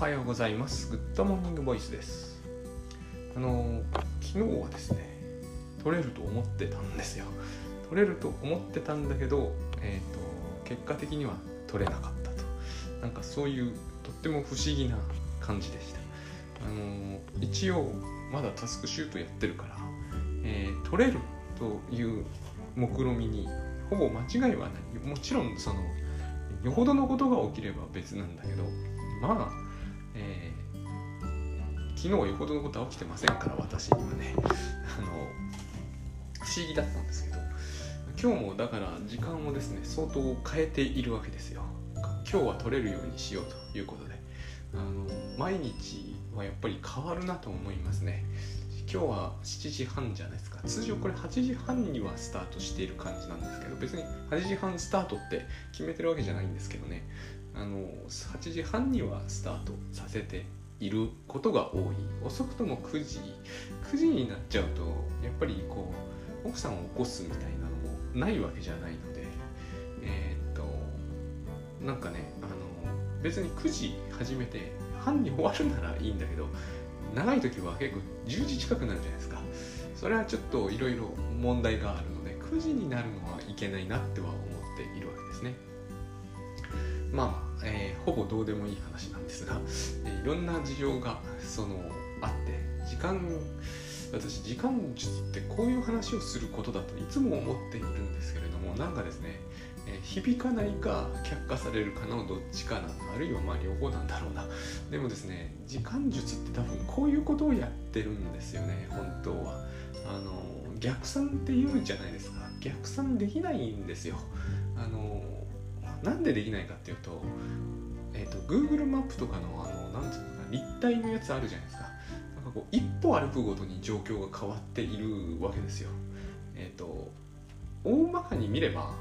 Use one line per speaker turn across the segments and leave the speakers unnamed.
はようございます。 Good Morning Voice です。あの昨日はですね取れると思ってたんですよ。取れると思ってたんだけど、えーと、結果的には取れなかったと。なんかそういうとっても不思議な感じでした。あの一応まだタスクシュートやってるから、えー、取れるという目論みにほぼ間違いはない。もちろんそのよほどのことが起きれば別なんだけどまあ、えー、昨日よほどのことは起きてませんから私にはね。あの不思議だったんですけど今日もだから時間をですね相当変えているわけですよ。今日は取れるようにしようということで。あの毎日はやっぱり変わるなと思いますね。今日は7時半じゃないですか。通常これ8時半にはスタートしている感じなんですけど別に8時半スタートって決めてるわけじゃないんですけどね。あの8時半にはスタートさせていることが多い。遅くとも9時9時になっちゃうとやっぱりこう奥さんを起こすみたいなのもないわけじゃないのでえー、っとなんかねあの別に9時始めて半に終わるならいいんだけど長い時は結構10時近くなるじゃないですか。それはちょっといろいろ問題があるので9時になるのはいけないなっては思っているわけですね。まあ、えー、ほぼどうでもいい話なんですが、えー、いろんな事情がそのあって時間私時間術ってこういう話をすることだといつも思っているんですけれどもなんかですねえ響かないか却下されるかのどっちかなあるいはまあ両方なんだろうな。でもですね時間術って多分こういうことをやってるんですよね本当は。あの逆算って言うじゃないですか。逆算できないんですよ。あのなんでできないかっていうと,、えーと、Google マップとかのあのなんていうのか立体のやつあるじゃないですか。なんかこう一歩歩くごとに状況が変わっているわけですよ。えっ、ー、と大まかに見れば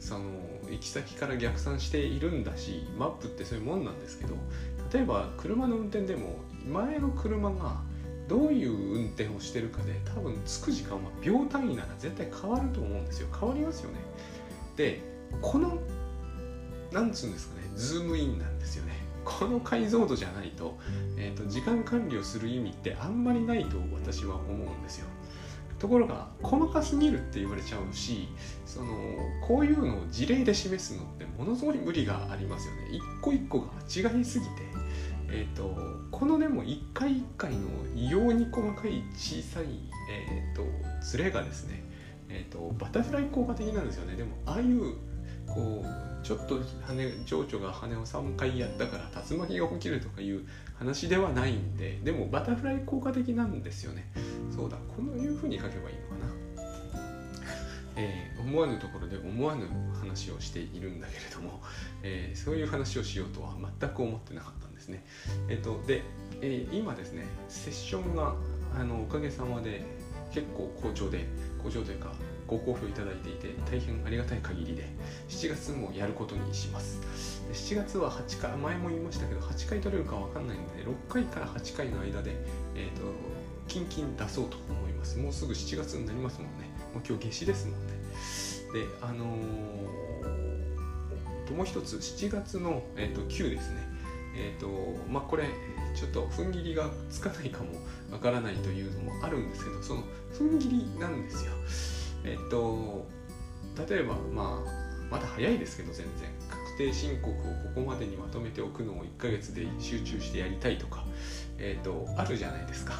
その行き先から逆算しているんだしマップってそういうもんなんですけど例えば車の運転でも前の車がどういう運転をしてるかで多分着く時間は秒単位なら絶対変わると思うんですよ。変わりますよね。でこのなんつうんですかねズームインなんですよね。この解像度じゃないと,、えーと時間管理をする意味ってあんまりないと私は思うんですよ。ところが細かすぎるって言われちゃうしそのこういうのを事例で示すのってものすごい無理がありますよね。一個一個が違いすぎて、えーと、このでも一回一回の異様に細かい小さい、えーと、ズレがですね、えーと、バタフライ効果的なんですよね。でもああいうこうちょっと羽情緒が羽を3回やったから竜巻が起きるとかいう話ではないんででもバタフライ効果的なんですよね。そうだこういうふうに書けばいいのかな、えー、思わぬところで思わぬ話をしているんだけれども、えー、そういう話をしようとは全く思ってなかったんですね。えっ、ー、とで、え今ですねセッションがあのおかげさまで結構好調で好調というかご好評いただいていて大変ありがたい限りで7月もやることにします。7月は8回前も言いましたけど8回取れるか分かんないので6回から8回の間で、えーと、キンキン出そうと思います。もうすぐ7月になりますもんね。もう今日夏至ですもんね。であのー、もう一つ7月の、えーと、9ですね。えっ、ー、とまあこれちょっと踏ん切りがつかないかもわからないというのもあるんですけどその踏ん切りなんですよ。えっと例えばまあまだ早いですけど全然。確定申告をここまでにまとめておくのを1ヶ月で集中してやりたいとか、えっとあるじゃないですか。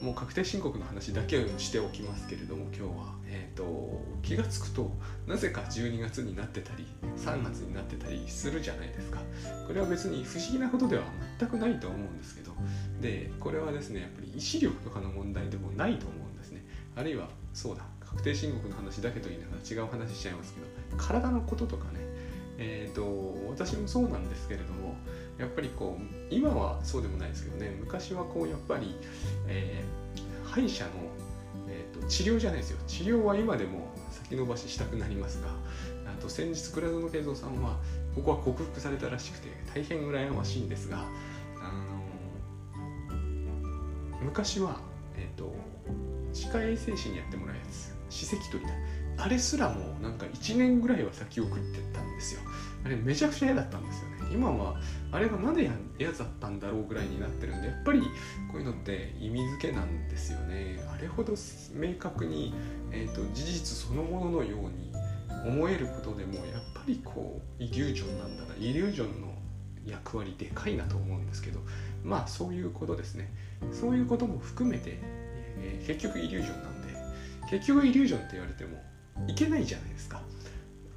もう確定申告の話だけをしておきますけれども今日は、えーと、気が付くとなぜか12月になってたり3月になってたりするじゃないですか。これは別に不思議なことでは全くないと思うんですけど。でこれはですねやっぱり意志力とかの問題でもないと思うんですね。あるいはそうだ。確定申告の話だけと言いながら違う話しちゃいますけど体のこととかね。えーと、私もそうなんですけれどもやっぱりこう今はそうでもないですけどね。昔はこうやっぱり、えー、歯医者の、えーと、治療じゃないですよ。治療は今でも先延ばししたくなりますがあと先日倉園慶三さんはここは克服されたらしくて大変羨ましいんですが、あのー、昔は、えーと歯科衛生士にやってもらうやつ。歯石取りだあれすらもなんか1年ぐらいは先送ってたんですよ。あれめちゃくちゃ嫌だったんですよね。今はあれがまだ嫌だったんだろうぐらいになってるんでやっぱりこういうのって意味付けなんですよね。あれほど明確に、えーと、事実そのもののように思えることでもやっぱりこうイリュージョンなんだな。イリュージョンの役割でかいなと思うんですけどまあそういうことですね。そういうことも含めて、えー、結局イリュージョンなん結局イリュージョンって言われてもいけないじゃないですか。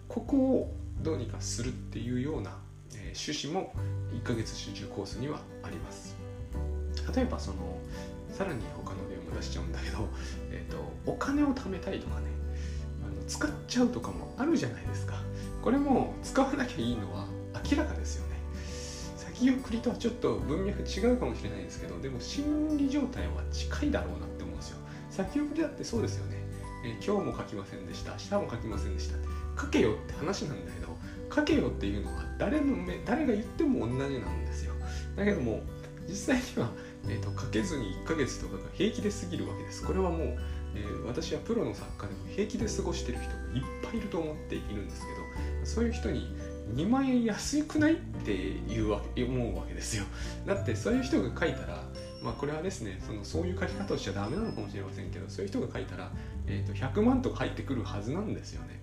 ここをどうにかするっていうような、えー、趣旨も1ヶ月集中コースにはあります。例えばそのさらに他の例も出しちゃうんだけど、えーと、お金を貯めたいとかねあの使っちゃうとかもあるじゃないですか。これも使わなきゃいいのは明らかですよね。先送りとはちょっと文脈違うかもしれないですけどでも心理状態は近いだろうなって思うんですよ。先送りだってそうですよね、えー、今日も書きませんでした。明日も書きませんでした。書けよって話なんだけど書けよっていうのは誰の目誰が言っても同じなんですよ。だけども実際には、えーと、書けずに1ヶ月とかが平気で過ぎるわけです。これはもう、えー、私はプロの作家でも平気で過ごしてる人がいっぱいいると思っているんですけどそういう人に2万円安くないっていうわけ思うわけですよ。だってそういう人が書いたらまあこれはですねそのそういう書き方をしちゃダメなのかもしれませんけどそういう人が書いたら、えーと、100万とか入ってくるはずなんですよね。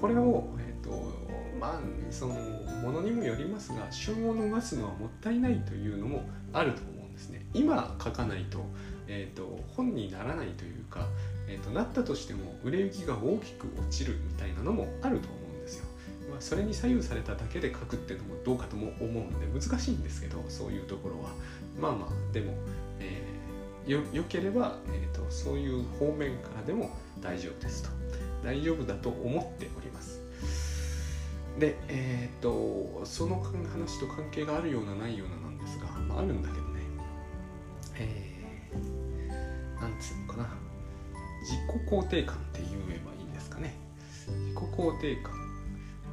これを、えーとまあそのものにもよりますが旬を逃すのはもったいないというのもあると思うんですね。今書かないと,、えーと、本にならないというか、えーと、なったとしても売れ行きが大きく落ちるみたいなのもあると思うんですよ、まあ、それに左右されただけで書くっていうのもどうかとも思うんで難しいんですけどそういうところは。まあまあでも、よよければ、えーとそういう方面からでも大丈夫ですと。大丈夫だと思っております。でえっ、とその話と関係があるようなないようななんですが、まあ、あるんだけどね。えー、なんつうのかな。自己肯定感って言えばいいんですかね。自己肯定感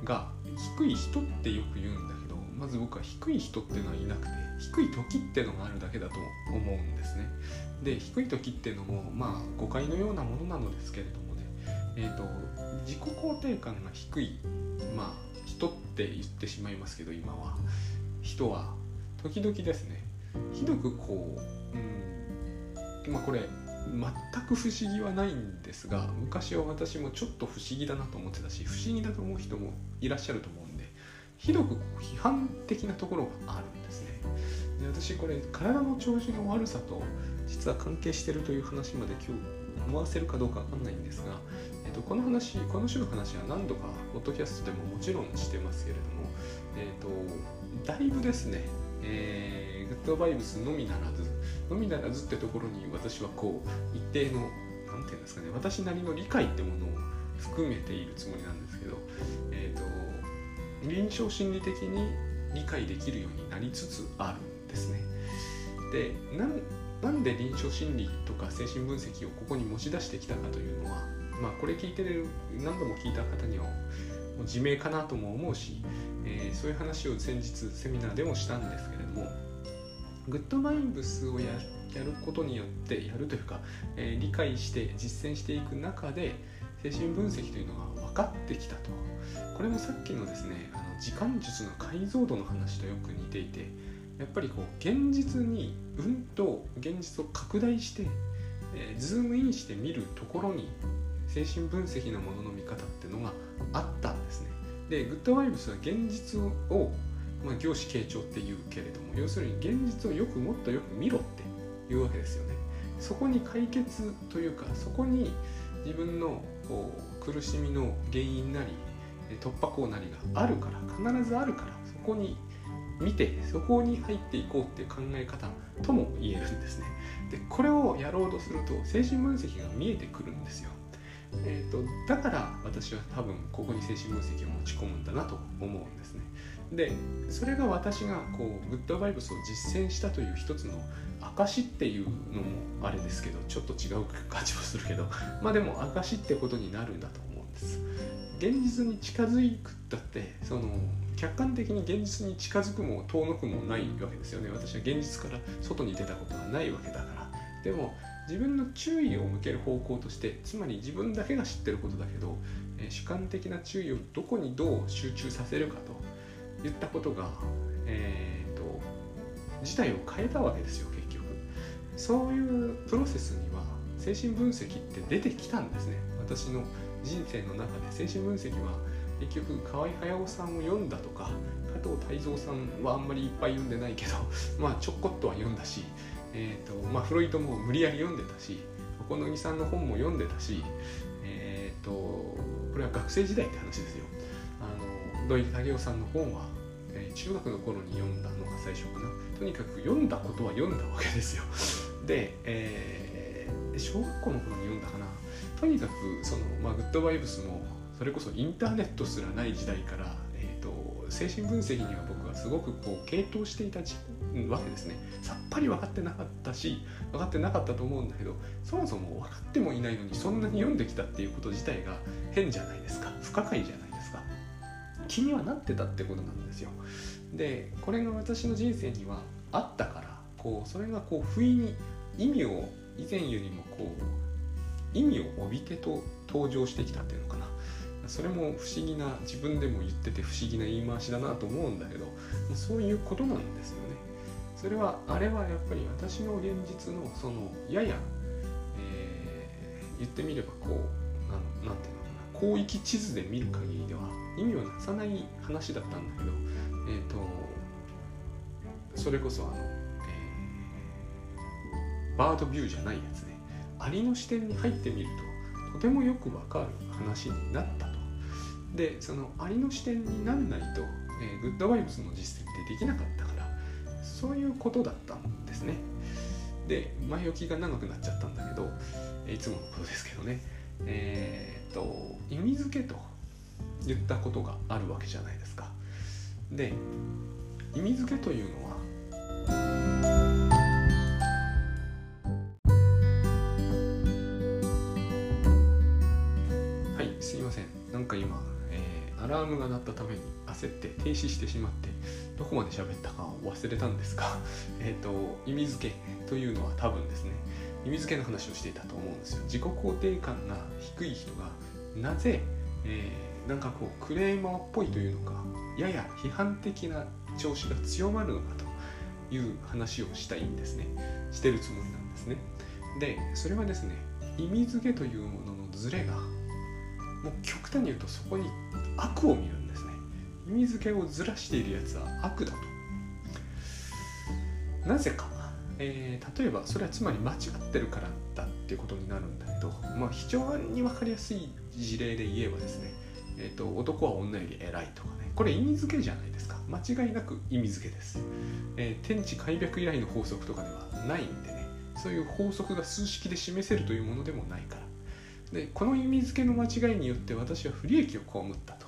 が低い人ってよく言うんだけどまず僕は低い人っていうのはいなくて。低い時ってのがあるだけだと思うんですね。で低い時ってのもまあ誤解のようなものなのですけれどもね。えーと、自己肯定感が低いまあ人って言ってしまいますけど今は。人は時々ですねひどくこう、うん、まあこれ全く不思議はないんですが昔は私もちょっと不思議だなと思ってたし不思議だと思う人もいらっしゃると思うんでひどく批判的なところがあるんですね。で私これ体の調子の悪さと実は関係してるという話まで今日思わせるかどうかわかんないんですがえっと、この話この種の話は何度かポッドキャストでももちろんしてますけれども、えーと、だいぶですね、えー、グッドバイブスのみならずのみならずってところに私はこう一定の何て言うんですかね私なりの理解ってものを含めているつもりなんですけど、えーと、臨床心理的に理解できるようになりつつある。ですね。でなんで臨床心理とか精神分析をここに持ち出してきたかというのはまあ、これ聞いてる何度も聞いた方にはもう自明かなとも思うし、えー、そういう話を先日セミナーでもしたんですけれどもグッドバインブスをややることによってやるというか、えー、理解して実践していく中で精神分析というのが分かってきたとこれもさっきのですねあの時間術の解像度の話とよく似ていてやっぱりこう現実にうんと現実を拡大して、えー、ズームインして見るところに精神分析のものの見方っていうのがあったんですね。でグッドバイブスは現実を、まあ、凝視傾聴っていうけれども要するに現実をよくもっとよく見ろっていうわけですよね。そこに解決というかそこに自分のこう苦しみの原因なり突破口なりがあるから必ずあるからそこに見てそこに入っていこうっていう考え方とも言えるんですねでこれをやろうとすると精神分析が見えてくるんですよえーと、だから私は多分ここに精神分析を持ち込むんだなと思うんですね。でそれが私がこうグッドバイブスを実践したという一つの証っていうのもあれですけどちょっと違う感じもするけど まあでも証ってことになるんだと思うんです。現実に近づくだってその客観的に現実に近づくも遠のくもないわけですよね。私は現実から外に出たことはないわけだから。でも自分の注意を向ける方向としてつまり自分だけが知ってることだけど、え、主観的な注意をどこにどう集中させるかといったことが、えーと、と事態を変えたわけですよ結局。そういうプロセスには精神分析って出てきたんですね。私の人生の中で精神分析は結局河合駿さんを読んだとか加藤泰造さんはあんまりいっぱい読んでないけど まあちょこっとは読んだしえーとまあ、フロイトも無理やり読んでたし小野木さんの本も読んでたし、えーと、これは学生時代って話ですよ。あの土井武雄さんの本は、えー、中学の頃に読んだのが最初かな。とにかく読んだことは読んだわけですよ。で、えー、小学校の頃に読んだかな。とにかくその、まあ、グッドバイブスもそれこそインターネットすらない時代から、えーと、精神分析には僕はすごくこう傾倒していたわけですね。さっぱり分かってなかったし分かってなかったと思うんだけどそもそも分かってもいないのにそんなに読んできたっていうこと自体が変じゃないですか。不可解じゃないですか。気にはなってたってことなんですよ。でこれが私の人生にはあったからこうそれがこう不意に意味を以前よりもこう意味を帯びてと登場してきたっていうのかな。それも不思議な自分でも言ってて不思議な言い回しだなと思うんだけどそういうことなんですよね。それはあれはやっぱり私の現実のそのやや、えー、言ってみればこうなんなんていうのかな広域地図で見る限りでは意味をなさない話だったんだけどえっ、ー、とそれこそあの、えー、バードビューじゃないやつねアリの視点に入ってみるととてもよくわかる話になったとでそのアリの視点になんないと、えー、グッドバイブスの実践ってできなかったからそういうことだったんですね。で前置きが長くなっちゃったんだけどいつものことですけどね。えー、っと意味付けと言ったことがあるわけじゃないですか。で意味付けというのははいすいません。なんか今、アラームが鳴ったために焦って停止してしまってどこまで喋ったかを忘れたんですが、えっ、と、意味付けというのは多分ですね、意味付けの話をしていたと思うんですよ。自己肯定感が低い人がなぜ、えー、なんかこうクレーマーっぽいというのか、やや批判的な調子が強まるのかという話をしたいんですね。してるつもりなんですね。で、それはですね、意味付けというもののズレが、もう極端に言うとそこに悪を見るんですね。意味付けをずらしているやつは悪だと。なぜか、えー、例えばそれはつまり間違ってるからだっていうことになるんだけど、まあ、非常に分かりやすい事例で言えばですね、えーと、男は女より偉いとかね。これ意味付けじゃないですか。間違いなく意味付けです、えー、天地開闢以来の法則とかではないんでね。そういう法則が数式で示せるというものでもないから。でこの意味付けの間違いによって私は不利益を被ったと。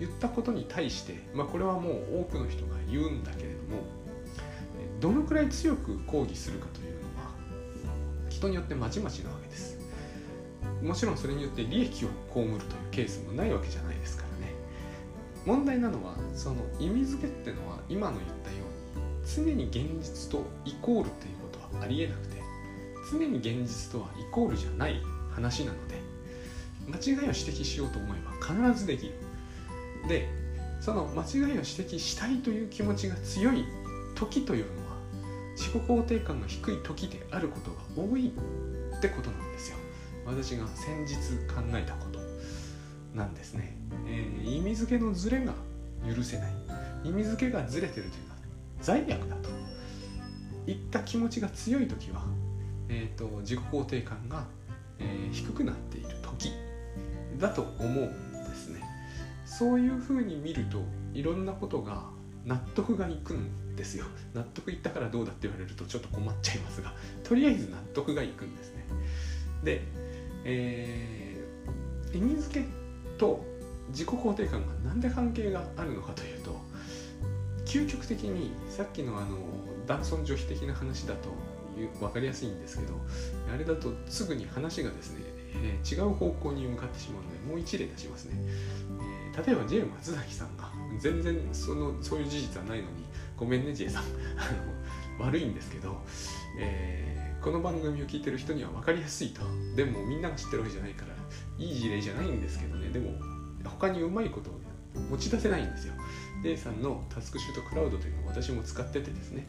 言ったことに対して、まあ、これはもう多くの人が言うんだけれどもどのくらい強く抗議するかというのは人によってまちまちなわけです。もちろんそれによって利益を被るというケースもないわけじゃないですからね。問題なのはその意味付けってのは今の言ったように常に現実とイコールということはありえなくて常に現実とはイコールじゃない。話なので間違いを指摘しようと思えば必ずできる。でその間違いを指摘したいという気持ちが強い時というのは自己肯定感が低い時であることが多いってことなんですよ。私が先日考えたことなんですね、えー、意味付けのズレが許せない。意味付けがずれてるというのは罪悪だと。いった気持ちが強い時は、えーと、と自己肯定感が、え、低くなっている時だと思うんですね。そういうふうに見るといろんなことが納得がいくんですよ。納得いったからどうだって言われるとちょっと困っちゃいますがとりあえず納得がいくんですね。で、えー、意味付けと自己肯定感が何で関係があるのかというと究極的にさっきのあの男尊女卑的な話だと分かりやすいんですけどあれだとすぐに話がですね、えー、違う方向に向かってしまうのでもう一例出しますね。え例えば J 松崎さんが全然そのそういう事実はないのにごめんね J さん。あの悪いんですけど、えー、この番組を聞いてる人には分かりやすいと。でもみんなが知ってるわけじゃないからいい事例じゃないんですけどね。でも他にうまいことを持ち出せないんですよ。A さんのタスクシュートクラウドというのを私も使っててですね、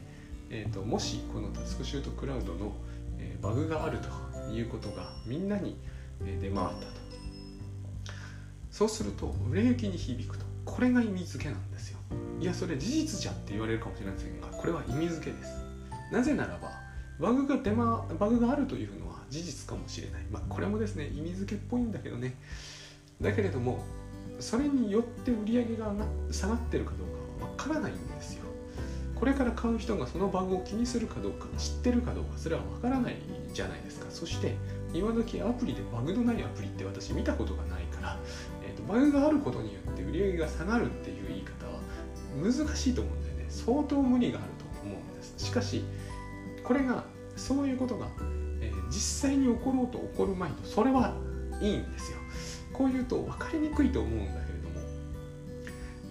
えーと、もしこのタスクシュートクラウドの、えー、バグがあるということがみんなに出回ったと。そうすると売れ行きに響くと。これが意味付けなんですよ。いやそれ事実じゃって言われるかもしれませんがこれは意味付けです。なぜならばバグが出、ま、バグがあるというのは事実かもしれない、まあ、これもですね意味付けっぽいんだけどね。だけれどもそれによって売り上げが下がってるかどうかはわからないんですよ。これから買う人がそのバグを気にするかどうか知ってるかどうかそれはわからないじゃないですか。そして今時アプリでバグのないアプリって私見たことがないから、えーと、バグがあることによって売り上げが下がるっていう言い方は難しいと思うんだよね。相当無理があると思うんです。しかしこれがそういうことが、えー、実際に起ころうと起こる前とそれはいいんですよ。こう言うと分かりにくいと思うんだけれども、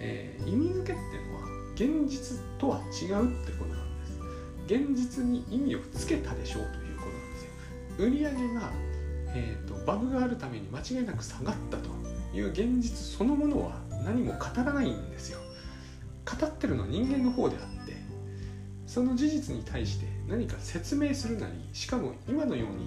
えー、意味付けっていうのは現実とは違うってことなんです。現実に意味をつけたでしょうということなんですよ。売上が、えーと、バグがあるために間違いなく下がったという現実そのものは何も語らないんですよ。語ってるのは人間の方であってその事実に対して何か説明するなりしかも今のように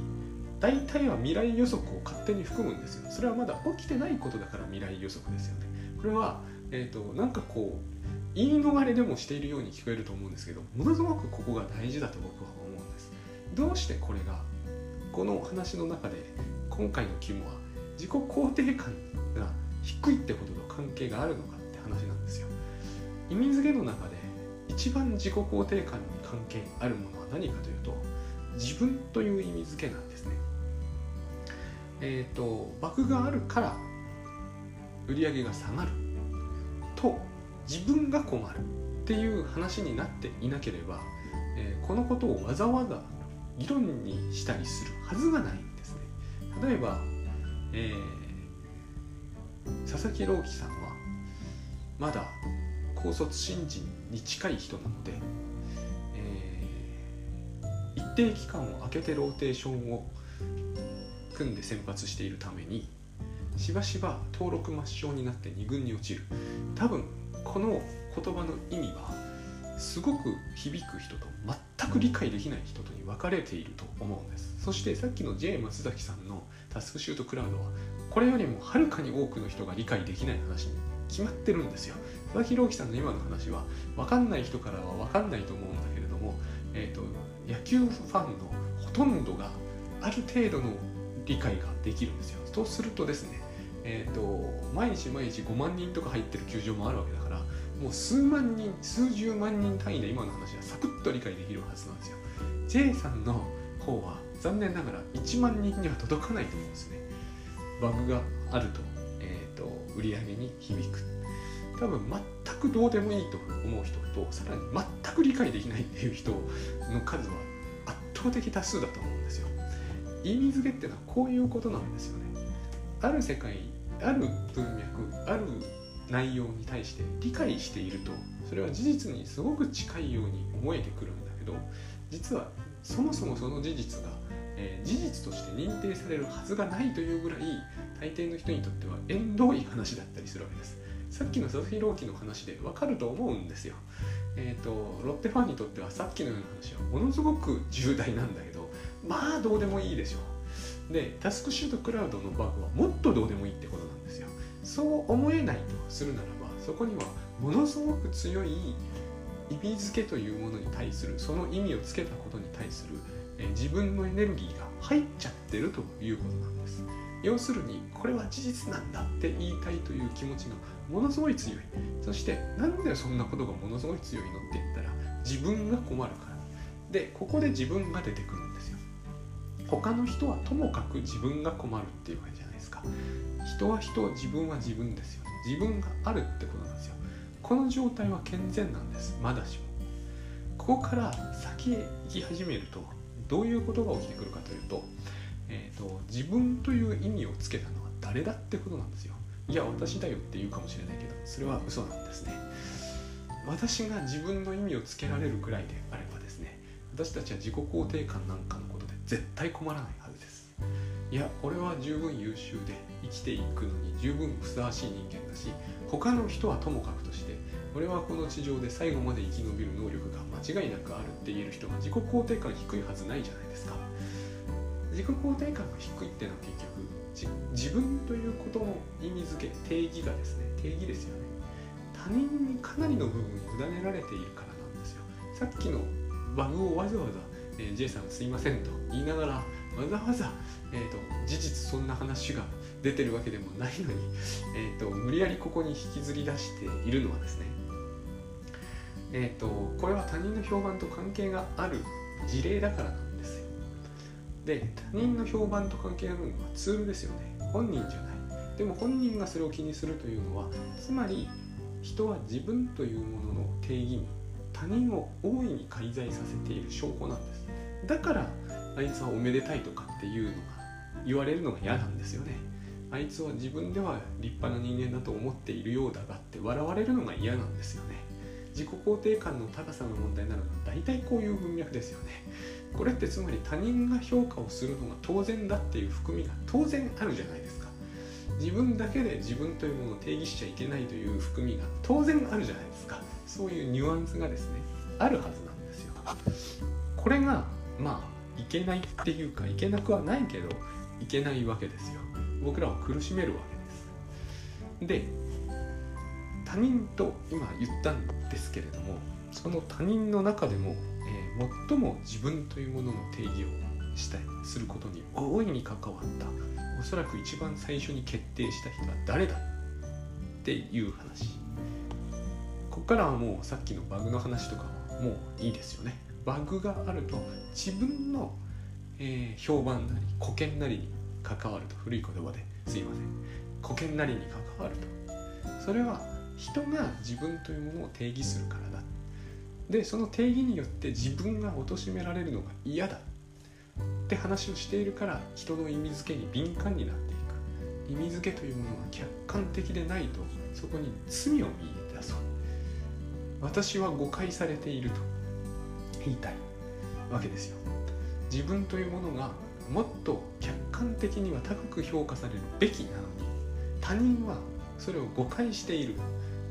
大体は未来予測を勝手に含むんですよ。それはまだ起きてないことだから未来予測ですよね。これは、えーと、なんかこう言い逃れでもしているように聞こえると思うんですけどものすごくここが大事だと僕は思うんです。どうしてこれがこの話の中で今回の肝は自己肯定感が低いってことと関係があるのかって話なんですよ。意味付けの中で一番自己肯定感に関係あるものは何かというと自分という意味付けなんですね。えっ、ー、とバグがあるから売り上げが下がると自分が困るっていう話になっていなければ、えー、このことをわざわざ議論にしたりするはずがないんですね。例えば、えー、佐々木朗希さんはまだ高卒新人に近い人なので、えー、一定期間を空けてローテーションを組んで先発しているためにしばしば登録抹消になって2軍に落ちる。多分この言葉の意味はすごく響く人と全く理解できない人とに分かれていると思うんですそしてさっきの J 松崎さんのタスクシュートクラウドはこれよりもはるかに多くの人が理解できない話に決まってるんですよ佐々木朗希さんの今の話は分かんない人からは分かんないと思うんだけれども、えーと野球ファンのほとんどがある程度の理解ができるんですよ。とするとですね、えーと、毎日毎日5万人とか入ってる球場もあるわけだからもう数万人数十万人単位で今の話はサクッと理解できるはずなんですよ。J さんの方は残念ながら1万人には届かないと思うんですね。バグがあると,、えーと、売り上げに響く。多分全くどうでもいいと思う人とさらに全く理解できないっていう人の数は圧倒的多数だと思うんですよ。意味付けっていうのはこういうことなんですよねある世界ある文脈ある内容に対して理解しているとそれは事実にすごく近いように思えてくるんだけど実はそもそもその事実が、えー、事実として認定されるはずがないというぐらい大抵の人にとっては縁遠い話だったりするわけです。さっきの佐々木朗希の話でわかると思うんですよ。えっ、ー、とロッテファンにとってはさっきのような話はものすごく重大なんだけどまあどうでもいいでしょう。でタスクシュートクラウドのバグはもっとどうでもいいってことそう思えないとするならばそこにはものすごく強い意味付けというものに対するその意味をつけたことに対するえ自分のエネルギーが入っちゃってるということなんです。要するにこれは事実なんだって言いたいという気持ちがものすごい強い。そしてなんでそんなことがものすごい強いのって言ったら自分が困るから。でここで自分が出てくるんですよ。他の人はともかく自分が困るっていうわけじゃないですか。人は人自分は自分ですよ。自分があるってことなんですよ。この状態は健全なんです。まだしも。ここから先へ行き始めるとどういうことが起きてくるかというと,、えーと、自分という意味をつけたのは誰だってことなんですよ。いや私だよって言うかもしれないけどそれは嘘なんですね。私が自分の意味をつけられるくらいであればですね私たちは自己肯定感なんかのことで絶対困らないはいや俺は十分優秀で生きていくのに十分ふさわしい人間だし他の人はともかくとして俺はこの地上で最後まで生き延びる能力が間違いなくあるって言える人が自己肯定感低いはずないじゃないですか。自己肯定感が低いってのは結局自分ということの意味付け定義がですね定義ですよね。他人にかなりの部分委ねられているからなんですよ。さっきのバグをわざわざ、えー、J さんすいませんと言いながらわざわざ、えーと、事実そんな話が出てるわけでもないのに、えーと、無理やりここに引きずり出しているのはですねえーと、これは他人の評判と関係がある事例だからなんですよ。で他人の評判と関係あるのはツールですよね。本人じゃない。でも本人がそれを気にするというのはつまり人は自分というものの定義に他人を大いに介在させている証拠なんです。だからあいつはおめでたいとかっていうのが言われるのが嫌なんですよね。あいつは自分では立派な人間だと思っているようだがって笑われるのが嫌なんですよね。自己肯定感の高さの問題なのは大体こういう文脈ですよね。これってつまり他人が評価をするのが当然だっていう含みが当然あるじゃないですか。自分だけで自分というものを定義しちゃいけないという含みが当然あるじゃないですか。そういうニュアンスがですねあるはずなんですよ。これがまあいけないっていうかいけなくはないけどいけないわけですよ。僕らを苦しめるわけです。で他人と今言ったんですけれどもその他人の中でも、えー、最も自分というものの定義をしたいすることに大いに関わったおそらく一番最初に決定した人は誰だっていう話。ここからはもうさっきのバグの話とかはもういいですよね。バグがあると自分の、えー、評判なり保険なりに関わると古い言葉ですいません。保険なりに関わると。それは人が自分というものを定義するからだ。でその定義によって自分が貶められるのが嫌だ。って話をしているから人の意味付けに敏感になっていく。意味付けというものが客観的でないとそこに罪を見出そう私は誤解されていると。言いたいわけですよ。自分というものがもっと客観的には高く評価されるべきなのに他人はそれを誤解している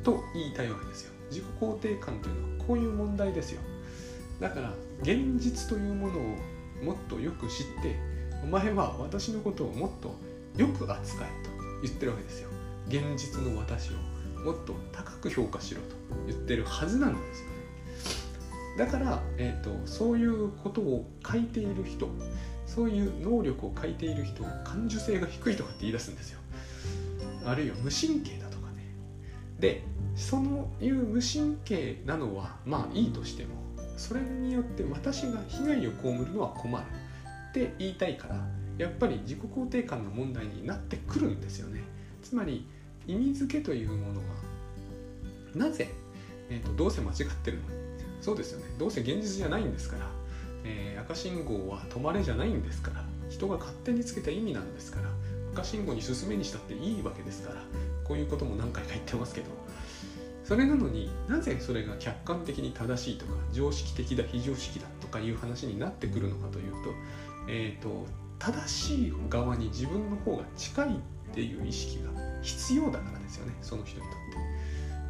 と言いたいわけですよ。自己肯定感というのはこういう問題ですよ。だから現実というものをもっとよく知ってお前は私のことをもっとよく扱えと言ってるわけですよ。現実の私をもっと高く評価しろと言ってるはずなんですよ。だから、えーと、そういうことを書いている人そういう能力を書いている人感受性が低いとかって言い出すんですよ。あるいは無神経だとかね。でそのいう無神経なのはまあいいとしてもそれによって私が被害を被るのは困る。って言いたいからやっぱり自己肯定感の問題になってくるんですよね。つまり意味付けというものがなぜ、えーと、どうせ間違ってるのにそうですよね。どうせ現実じゃないんですから、えー、赤信号は止まれじゃないんですから。人が勝手につけた意味なんですから。赤信号に進めにしたっていいわけですから。こういうことも何回か言ってますけど。それなのになぜそれが客観的に正しいとか常識的だ非常識だとかいう話になってくるのかというと,、えーと、正しい側に自分の方が近いっていう意識が必要だからですよね。その人にとって。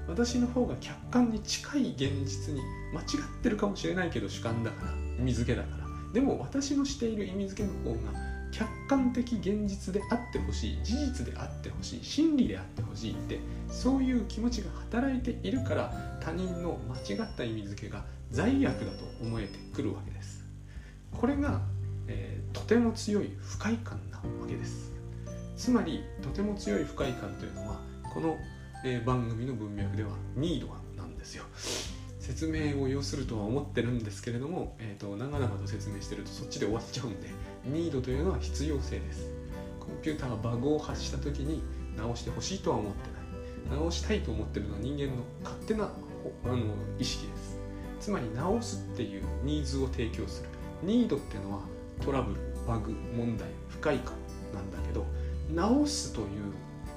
私の方が客観に近い現実に間違ってるかもしれないけど主観だから意味付けだから。でも私のしている意味付けの方が客観的現実であってほしい事実であってほしい真理であってほしいってそういう気持ちが働いているから他人の間違った意味付けが罪悪だと思えてくるわけです。これが、えー、とても強い不快感なわけです。つまりとても強い不快感というのはこの、えー、番組の文脈ではニードはなんですよ。説明を要するとは思ってるんですけれども、えーと、長々と説明してるとそっちで終わっちゃうんでニードというのは必要性です。コンピューターがバグを発した時に直してほしいとは思ってない。直したいと思ってるのは人間の勝手なあの意識です。つまり直すっていうニーズを提供する。ニードっていうのはトラブルバグ問題不快感なんだけど直すという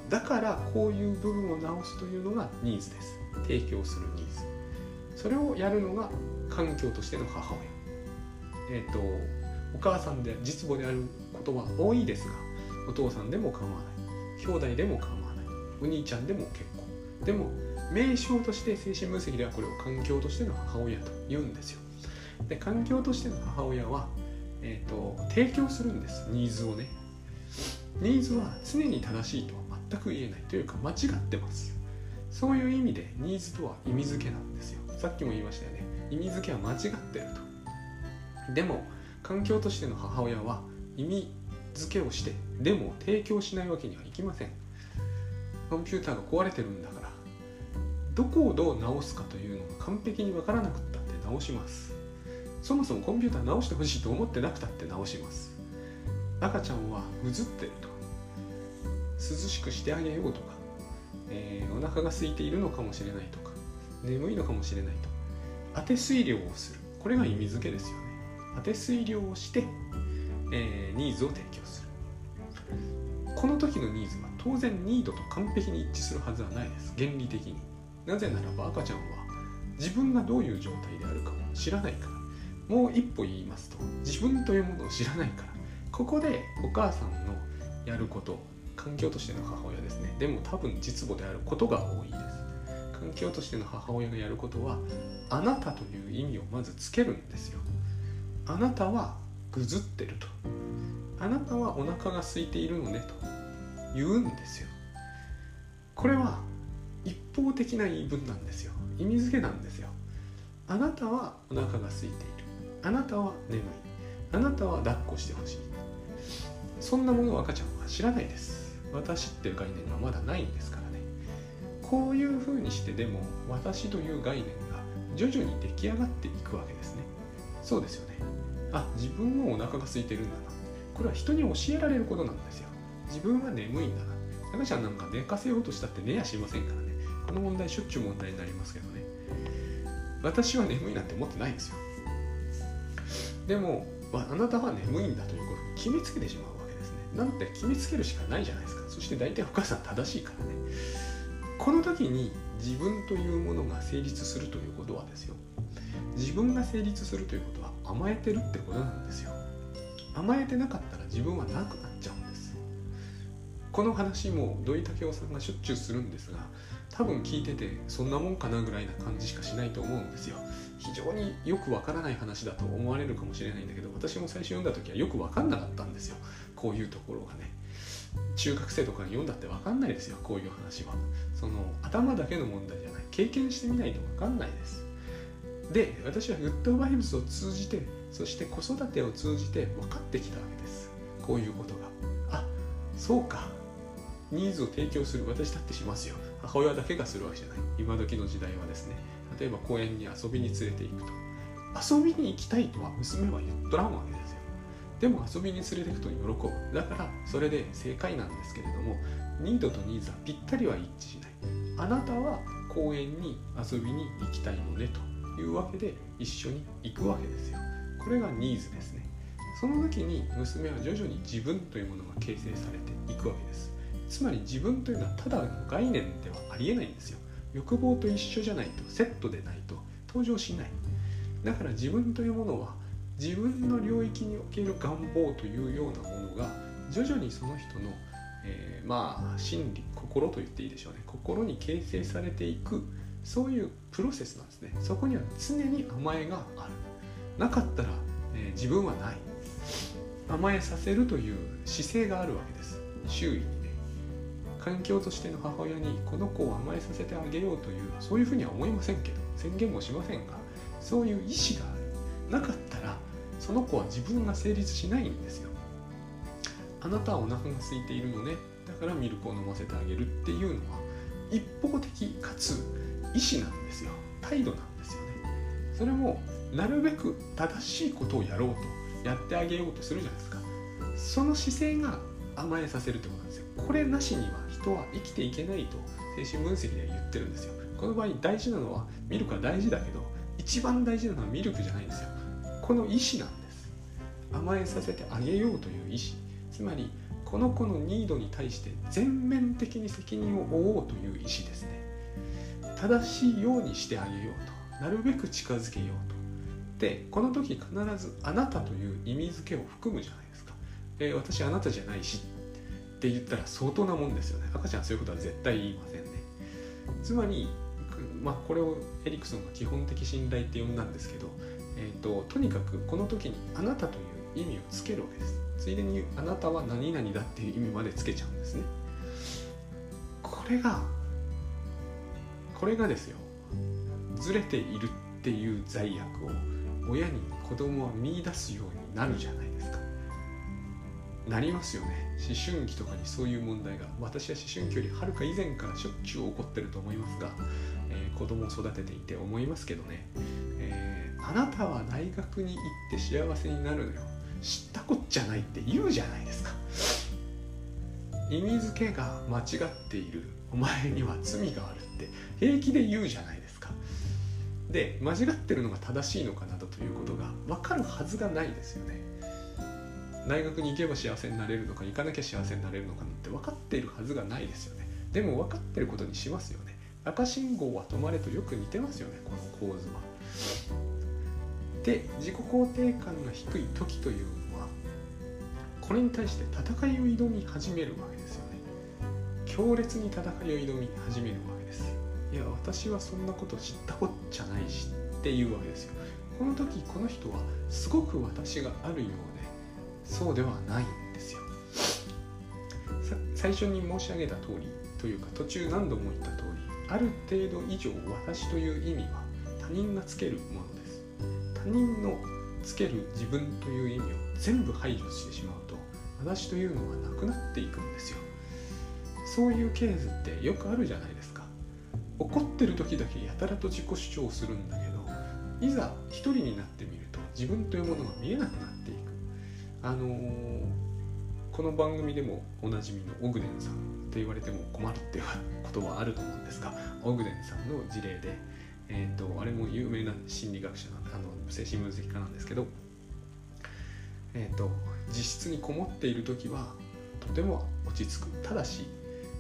だからこういう部分を直すというのがニーズです。提供するニーズ。それをやるのが環境としての母親。えっ、ー、とお母さんで実母であることは多いですがお父さんでも構わない。兄弟でも構わない。お兄ちゃんでも結構でも名称として精神分析ではこれを環境としての母親と言うんですよ。で環境としての母親は、えーと、提供するんです。ニーズをね。ニーズは常に正しいと。全く言えないというか間違ってます。そういう意味でニーズとは意味付けなんですよ。さっきも言いましたよね。意味付けは間違ってると。でも環境としての母親は意味付けをしてでも提供しないわけにはいきません。コンピューターが壊れてるんだからどこをどう直すかというのが完璧に分からなくったって直します。そもそもコンピューター直してほしいと思ってなくたって直します。赤ちゃんはぐずってると。涼しくしてあげようとか、えー、お腹が空いているのかもしれないとか眠いのかもしれないと当て推量をする。これが意味付けですよね。当て推量をして、えー、ニーズを提供する。この時のニーズは当然ニードと完璧に一致するはずはないです。原理的に。なぜならば赤ちゃんは自分がどういう状態であるかも知らないから。もう一歩言いますと自分というものを知らないから。ここでお母さんのやること環境としての母親ですね。でも多分実母であることが多いです。環境としての母親がやることはあなたという意味をまずつけるんですよ。あなたはぐずってると。あなたはお腹が空いているのねと言うんですよ。これは一方的な言い分なんですよ。意味付けなんですよ。あなたはお腹が空いている。あなたは眠い。あなたは抱っこしてほしい。そんなものを赤ちゃんは知らないです。私っていう概念がまだないんですからね。こういうふうにしてでも私という概念が徐々に出来上がっていくわけですね。そうですよね。あ自分もお腹が空いてるんだな。これは人に教えられることなんですよ。自分は眠いんだな。赤ちゃんなんか寝かせようとしたって寝やしませんからね。この問題しょっちゅう問題になりますけどね。私は眠いなんて思ってないんですよ。でもあなたは眠いんだということに決めつけてしまうなんて決めつけるしかないじゃないですか。そして大体お母さん正しいからね。この時に自分というものが成立するということはですよ。自分が成立するということは甘えてるってことなんですよ。甘えてなかったら自分はなくなっちゃうんです。この話も土井武雄さんがしょっちゅうするんですが多分聞いててそんなもんかなぐらいな感じしかしないと思うんですよ。非常によくわからない話だと思われるかもしれないんだけど私も最初読んだ時はよくわかんなかったんですよ。こういうところがね中学生とかに読んだってわかんないですよこういう話は。その頭だけの問題じゃない。経験してみないとわかんないです。で私はグッドバイブスを通じてそして子育てを通じて分かってきたわけです。こういうことが。あそうか。ニーズを提供する。私だってしますよ。母親だけがするわけじゃない。今時の時代はですね。例えば公園に遊びに連れて行くと。遊びに行きたいとは娘は言っとらんわけです。でも遊びに連れて行くと喜ぶ。だからそれで正解なんですけれどもニードとニーズはぴったりは一致しない。あなたは公園に遊びに行きたいのねというわけで一緒に行くわけですよ。これがニーズですね。その時に娘は徐々に自分というものが形成されていくわけです。つまり自分というのはただの概念ではありえないんですよ。欲望と一緒じゃないとセットでないと登場しない。だから自分というものは自分の領域における願望というようなものが徐々にその人の、えー、まあ心理心と言っていいでしょうね。心に形成されていくそういうプロセスなんですね。そこには常に甘えがある。なかったら、えー、自分はない。甘えさせるという姿勢があるわけです。周囲に環境としての母親にこの子を甘えさせてあげようというそういうふうには思いませんけど宣言もしませんがそういう意思がある。なかったらその子は自分が成立しないんですよ。あなたはお腹が空いているのね。だからミルクを飲ませてあげるっていうのは一方的かつ意思なんですよ。態度なんですよね。それもなるべく正しいことをやろうとやってあげようとするじゃないですか。その姿勢が甘えさせるってことなんですよ。これなしには人は生きていけないと精神分析では言ってるんですよ。この場合大事なのはミルクは大事だけど一番大事なのはミルクじゃないんですよ。この意思なんです甘えさせてあげようという意思つまりこの子のニードに対して全面的に責任を負おうという意思ですね正しいようにしてあげようとなるべく近づけようとでこの時必ず「あなた」という意味付けを含むじゃないですか。えー、私あなたじゃないしって言ったら相当なもんですよね。赤ちゃんそういうことは絶対言いませんね。つまり、まあ、これをエリクソンが基本的信頼って呼んだんですけど、えーと、とにかくこの時に「あなた」という意味をつけるわけです。ついでに「あなたは何々だ」っていう意味までつけちゃうんですね。これがこれがですよずれているっていう罪悪を親に子供は見出すようになるじゃないですかなりますよね思春期とかにそういう問題が私は思春期よりはるか以前からしょっちゅう起こってると思いますが、えー、子供を育てていて思いますけどね、あなたは大学に行って幸せになるのよ。知ったこっちゃないって言うじゃないですか。意味付けが間違っている。お前には罪があるって。平気で言うじゃないですか。で間違ってるのが正しいのかなどということが分かるはずがないですよね。大学に行けば幸せになれるのか行かなきゃ幸せになれるのかなんて分かっているはずがないですよね。でも分かってることにしますよね。赤信号は止まれとよく似てますよねこの構図は。で自己肯定感が低い時というのはこれに対して戦いを挑み始めるわけですよね。強烈に戦いを挑み始めるわけです。いや私はそんなこと知ったこっちゃないしっていうわけですよ。この時この人はすごく私があるようでそうではないんですよ。最初に申し上げた通りというか途中何度も言った通りある程度以上私という意味は他人がつけるものです人のつける自分という意味を全部排除してしまうと私というのはなくなっていくんですよ。そういうケースってよくあるじゃないですか。怒ってる時だけやたらと自己主張するんだけどいざ一人になってみると自分というものが見えなくなっていく。あのー、この番組でもおなじみのオグデンさんと言われても困るっていうことはあると思うんですがオグデンさんの事例で、えーと、あれも有名な心理学者なあの精神分析家なんですけど、えーと、自室にこもっている時はとても落ち着く。ただし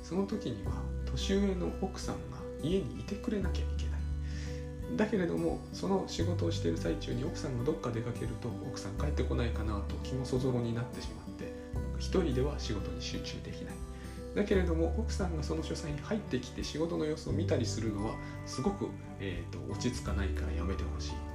その時には年上の奥さんが家にいてくれなきゃいけない。だけれどもその仕事をしている最中に奥さんがどっか出かけると奥さん帰ってこないかなと気もそぞろになってしまって一人では仕事に集中できない。だけれども奥さんがその書斎に入ってきて仕事の様子を見たりするのはすごく、えーと、落ち着かないからやめてほしい。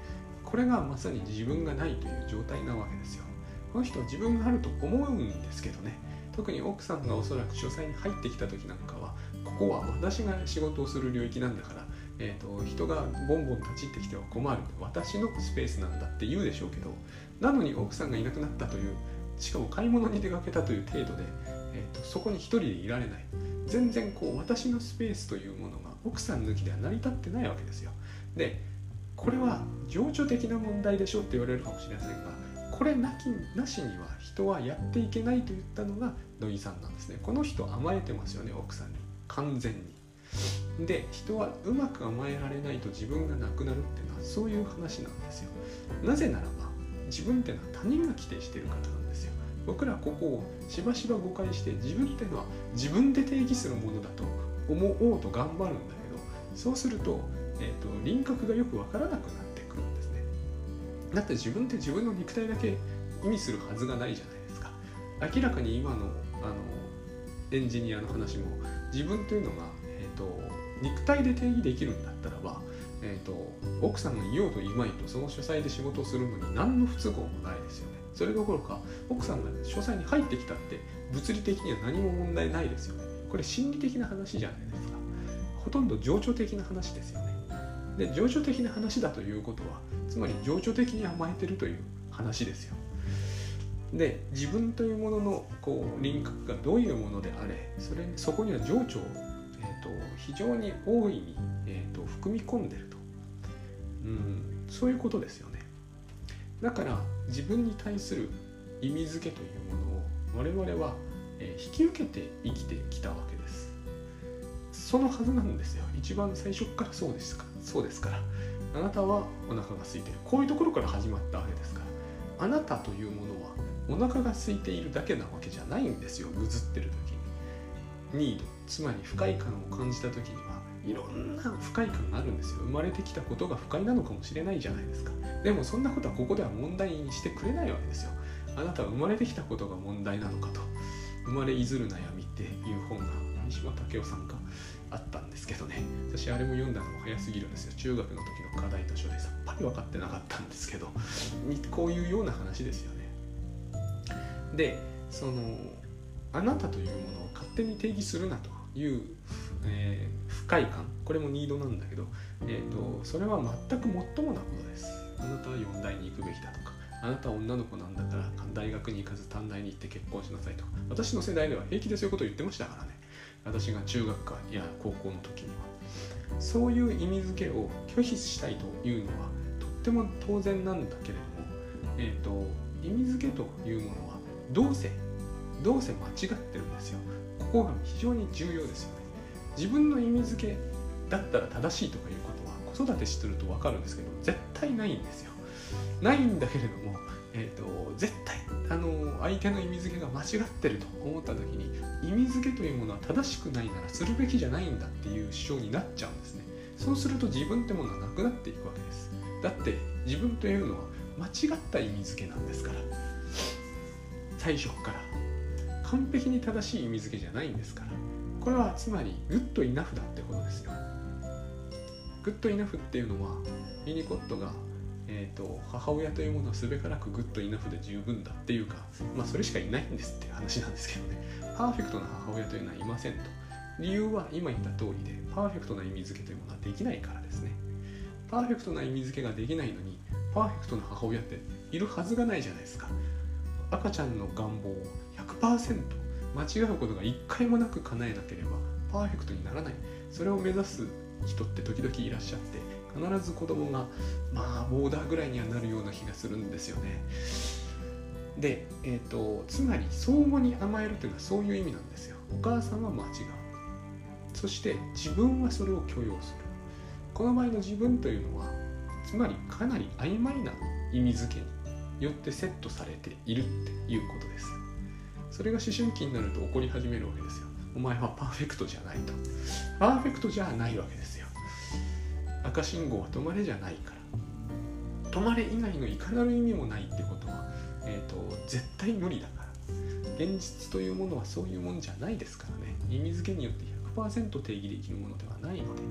これがまさに自分がないという状態なわけですよ。この人は自分があると思うんですけどね。特に奥さんがおそらく書斎に入ってきた時なんかはここは私が仕事をする領域なんだからえーと、人がボンボン立ち入ってきては困る。私のスペースなんだって言うでしょうけどなのに奥さんがいなくなったというしかも買い物に出かけたという程度で、えーと、そこに一人でいられない。全然こう私のスペースというものが奥さん抜きでは成り立ってないわけですよ。でこれは情緒的な問題でしょって言われるかもしれませんがこれなきなしには人はやっていけないと言ったのが土井さんなんですね。この人甘えてますよね奥さんに。完全に。で人はうまく甘えられないと自分がなくなるっていうのはそういう話なんですよ。なぜならば自分っていうのは他人が規定してるからなんですよ。僕らここをしばしば誤解して自分っていうのは自分で定義するものだと思おうと頑張るんだけどそうすると,、えーと、輪郭がよくわからなくなってくるんですね。だって自分って自分の肉体だけ意味するはずがないじゃないですか。明らかに今のあのエンジニアの話も自分というのがと、肉体で定義できるんだったらば、えーと、奥さんが言おうといまいとその書斎で仕事をするのに何の不都合もないですよね。それどころか奥さんが書斎に入ってきたって物理的には何も問題ないですよね。これ心理的な話じゃないですか。ほとんど情緒的な話ですよね。で情緒的な話だということはつまり情緒的に甘えてるという話ですよ。で自分というもののこう輪郭がどういうものであれそれそこには情緒と非常に大いに、えーと、含み込んでると、うん、そういうことですよね。だから自分に対する意味付けというものを我々は、え、引き受けて生きてきたわけです。そのはずなんですよ。一番最初からそうですか。そうですから。あなたはお腹が空いてる。こういうところから始まったわけですから。あなたというものはお腹が空いているだけなわけじゃないんですよ。ぐずってる時に。ニードつまり不快感を感じた時にはいろんな不快感があるんですよ。生まれてきたことが不快なのかもしれないじゃないですか。でもそんなことはここでは問題にしてくれないわけですよ。あなたは生まれてきたことが問題なのかと。生まれいずる悩みっていう本が三島武夫さんかあったんですけどね。私あれも読んだのも早すぎるんですよ。中学の時の課題図書でさっぱり分かってなかったんですけど。こういうような話ですよね。でそのあなたというものを勝手に定義するなという、えー、不快感。これもニードなんだけど、えーと、それは全くもっともなことです。あなたは4大に行くべきだとかあなたは女の子なんだから大学に行かず短大に行って結婚しなさいとか。私の世代では平気でそういうことを言ってましたからね。私が中学かや高校の時にはそういう意味付けを拒否したいというのはとっても当然なんだけれども、えーと、意味付けというものはどうせどうせ間違ってるんですよ。ここが非常に重要ですよね。自分の意味付けだったら正しいとかいうことは子育てしてると分かるんですけど絶対ないんですよ。ないんだけれどもえーと、絶対あの相手の意味付けが間違ってると思った時に意味付けというものは正しくないならするべきじゃないんだっていう主張になっちゃうんですね。そうすると自分ってものはなくなっていくわけです。だって自分というのは間違った意味付けなんですから。最初から。完璧に正しい意味付けじゃないんですから。これはつまりグッドイナフだってことですよ。グッドイナフっていうのはミニコットがえーと、母親というものはすべからくグッドイナフで十分だっていうか、まあ、それしかいないんですっていう話なんですけどね。パーフェクトな母親というのはいませんと。理由は今言った通りでパーフェクトな意味付けというものはできないからですね。パーフェクトな意味付けができないのにパーフェクトな母親っているはずがないじゃないですか。赤ちゃんの願望を100%間違うことが一回もなく叶えなければパーフェクトにならない。それを目指す人って時々いらっしゃって必ず子供がまあボーダーぐらいにはなるような気がするんですよね。で、えーと、つまり相互に甘えるというのはそういう意味なんですよ。お母さんは間違う。そして自分はそれを許容する。この場合の自分というのはつまりかなり曖昧な意味付けによってセットされているっていうことです。それが思春期になると起こり始めるわけですよ。お前はパーフェクトじゃないと。パーフェクトじゃないわけですよ。赤信号は止まれじゃないから。止まれ以外のいかなる意味もないってことは、えーと、絶対無理だから。現実というものはそういうもんじゃないですからね。意味付けによって100%定義できるものではないので。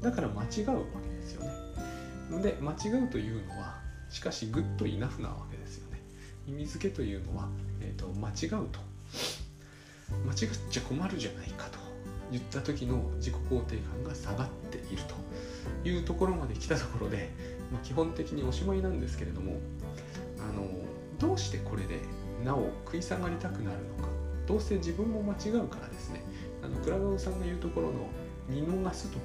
だから間違うわけですよね。で間違うというのはしかしグッドイナフなわけですよね。意味付けというのは、えーと間違うと。間違っちゃ困るじゃないかと言った時の自己肯定感が下がっていると。いうところまで来たところで、まあ、基本的におしまいなんですけれどもあのどうしてこれでなお食い下がりたくなるのかどうせ自分も間違うからですねあのクラウドさんが言うところの見逃すとか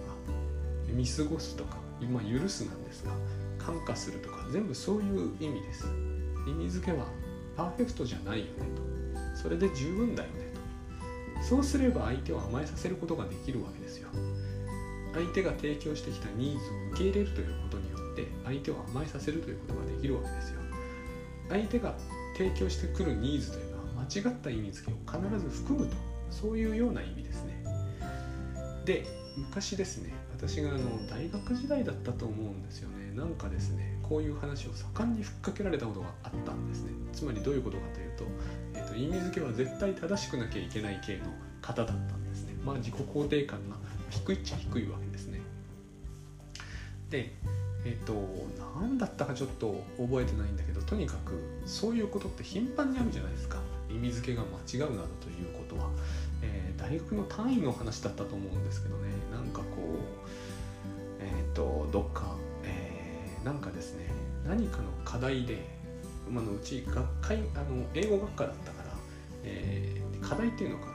見過ごすとか、まあ、許すなんですが感化するとか全部そういう意味です。意味付けはパーフェクトじゃないよねと。それで十分だよねと。そうすれば相手を甘えさせることができるわけですよ。相手が提供してきたニーズを受け入れるということによって相手を甘えさせるということができるわけですよ。相手が提供してくるニーズというのは間違った意味付けを必ず含むとそういうような意味ですね。で昔ですね私があの大学時代だったと思うんですよね。なんかですねこういう話を盛んにふっかけられたことがあったんですね。つまりどういうことかというと,、えーと、意味付けは絶対正しくなきゃいけない系の方だったんですね。まあ自己肯定感が低いっちゃ低いわけですね。でえっ、ー、と何だったかちょっと覚えてないんだけどとにかくそういうことって頻繁にあるじゃないですか。意味付けが間違うなどということは、えー、大学の単位の話だったと思うんですけどね。なんかこうえっ、ー、とどっか、えー、なんかですね何かの課題で、まあのうち学会あの英語学科だったから、えー、課題っていうのが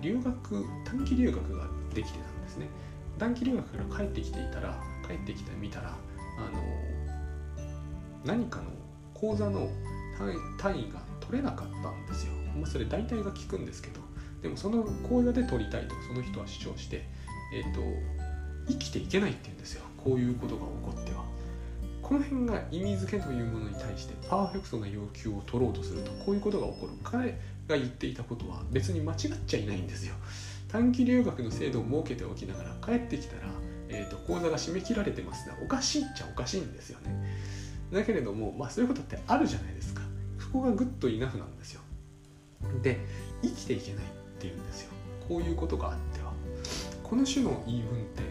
留学短期留学ができてたね短期留学から帰ってきていたら帰ってきてみたらあの何かの講座の単位が取れなかったんですよ。まあ、それ大体が聞くんですけどでもその講座で取りたいとその人は主張して、えーと、生きていけないって言うんですよこういうことが起こっては。この辺が意味付けというものに対してパーフェクトな要求を取ろうとするとこういうことが起こる彼が言っていたことは別に間違っちゃいないんですよ短期留学の制度を設けておきながら帰ってきたら、えーと、講座が締め切られてますがおかしいっちゃおかしいんですよね。だけれども、まあ、そういうことってあるじゃないですか。ここがぐっとイナフなんですよ。で生きていけないっていうんですよ。こういうことがあっては。この種の言い分って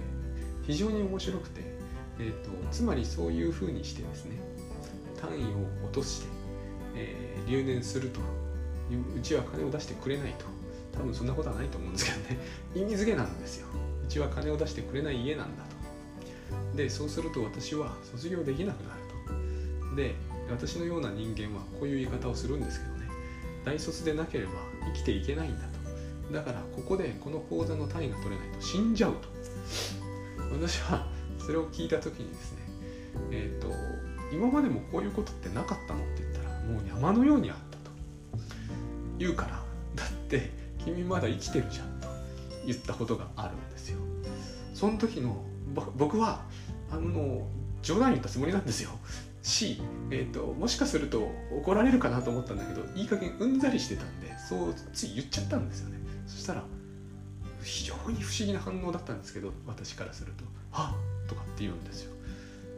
非常に面白くて、えーと、つまりそういうふうにしてですね単位を落として、えー、留年すると。うちは金を出してくれないと。多分そんなことはないと思うんですけどね。意味付けなんですよ。うちは金を出してくれない家なんだと。でそうすると私は卒業できなくなると。で私のような人間はこういう言い方をするんですけどね。大卒でなければ生きていけないんだと。だからここでこの講座の単位が取れないと死んじゃうと。私はそれを聞いた時にですねえっ、ー、と今までもこういうことってなかったのって言ったらもう山のようにあったと。言うから。だって君まだ生きてるじゃんと言ったことがあるんですよ。その時の僕はあの冗談言ったつもりなんですよ。し、えーと、もしかすると怒られるかなと思ったんだけどいい加減うんざりしてたんでそうつい言っちゃったんですよね。そしたら非常に不思議な反応だったんですけど私からすると「はっ!」とかって言うんですよ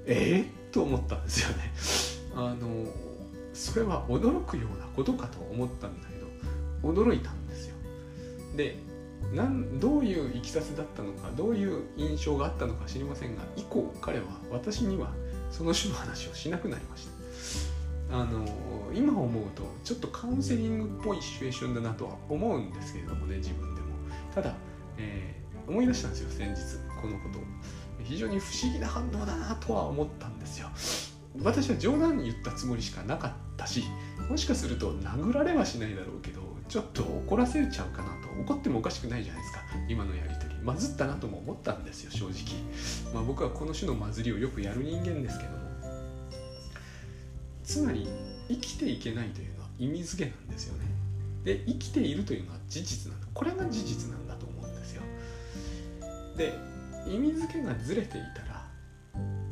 ええー、と思ったんですよね。あのそれは驚くようなことかと思ったんだけど驚いたんでなんどういういきさつだったのかどういう印象があったのか知りませんが以降彼は私にはその種の話をしなくなりました。あの今思うとちょっとカウンセリングっぽいシチュエーションだなとは思うんですけれどもね自分でも。ただ、えー、思い出したんですよ先日このことを。非常に不思議な反応だなとは思ったんですよ。私は冗談に言ったつもりしかなかったしもしかすると殴られはしないだろうけどちょっと怒らせちゃうかな怒ってもおかしくないじゃないですか。今のやり取り。まずったなとも思ったんですよ正直、まあ、僕はこの種のまずりをよくやる人間ですけども。つまり生きていけないというのは意味付けなんですよね。で生きているというのは事実なんだ。これが事実なんだと思うんですよ。で意味付けがずれていたら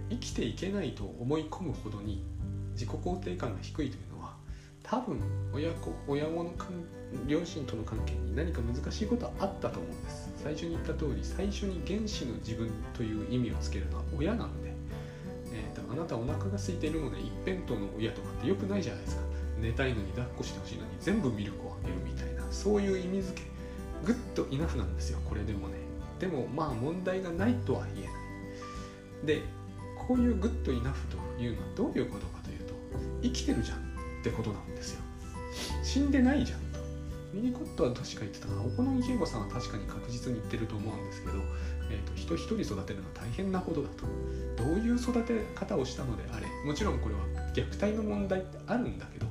生きていけないと思い込むほどに自己肯定感が低いというのは多分親子親子の両親との関係に何か難しいことはあったと思うんです。最初に言った通り最初に原始の自分という意味をつけるのは親なんで、えーと、あなたお腹が空いているので一辺倒の親とかってよくないじゃないですか。寝たいのに抱っこしてほしいのに全部ミルクをあげるみたいなそういう意味付け。ぐっとイナフなんですよこれでもね。でもまあ問題がないとは言えない。でこういうグッドイナフというのはどういうことかというと生きてるじゃんってことなんですよ。死んでないじゃん。ミニコットは確か言ってたな。お好み圭吾さんは確かに確実に言ってると思うんですけど、えーと、人一人育てるのは大変なことだと。どういう育て方をしたのであれ。もちろんこれは虐待の問題ってあるんだけど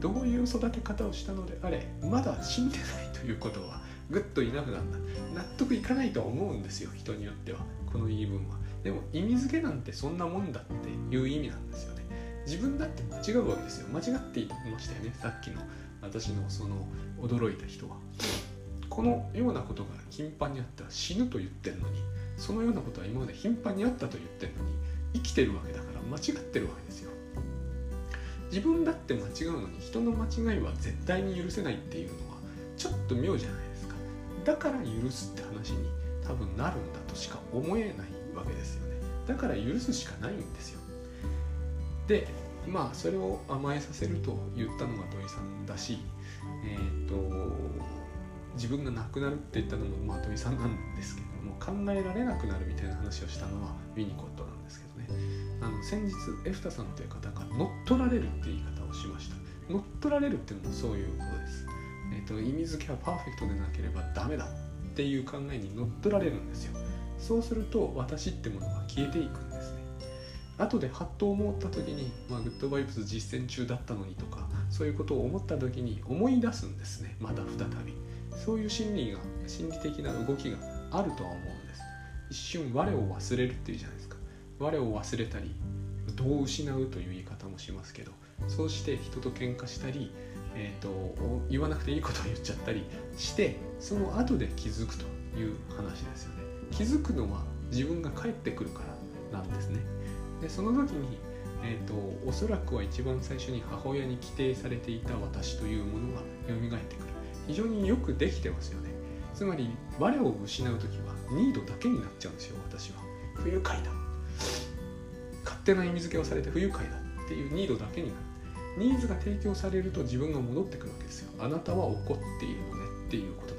どういう育て方をしたのであれ。まだ死んでないということはぐっといなくなんだ。納得いかないとは思うんですよ人によっては。この言い分は。でも意味付けなんてそんなもんだっていう意味なんですよね。自分だって間違うわけですよ。間違っていましたよねさっきの。私のその驚いた人はこのようなことが頻繁にあったら死ぬと言ってるのにそのようなことは今まで頻繁にあったと言ってるのに生きてるわけだから間違ってるわけですよ。自分だって間違うのに人の間違いは絶対に許せないっていうのはちょっと妙じゃないですか。だから許すって話に多分なるんだとしか思えないわけですよね。だから許すしかないんですよ。でまあそれを甘えさせると言ったのが土井さんだしえ、ー、と自分が亡くなるって言ったのも、まあ、土井さんなんですけども考えられなくなるみたいな話をしたのはウィニコットなんですけどね。あの先日エフタさんという方が乗っ取られるって言い方をしました。乗っ取られるっていうのもそういうことです、えーと、意味付けはパーフェクトでなければダメだっていう考えに乗っ取られるんですよ。そうすると私ってものが消えていく。ん後でハッと思った時に、まあ、グッドバイブス実践中だったのにとかそういうことを思った時に思い出すんですね。また再び。そういう心理が心理的な動きがあるとは思うんです。一瞬我を忘れるっていうじゃないですか。我を忘れたり度を失うという言い方もしますけどそうして人と喧嘩したり、えーと、と言わなくていいことを言っちゃったりしてその後で気づくという話ですよね。気づくのは自分が帰ってくるからなんですね。でその時に、えーと、おそらくは一番最初に母親に規定されていた私というものが蘇ってくる。非常によくできてますよね。つまり我を失う時はニードだけになっちゃうんですよ私は。不愉快だ。勝手な意味付けをされて不愉快だっていうニードだけになる。ニーズが提供されると自分が戻ってくるわけですよ。あなたは怒っているのねっていうこと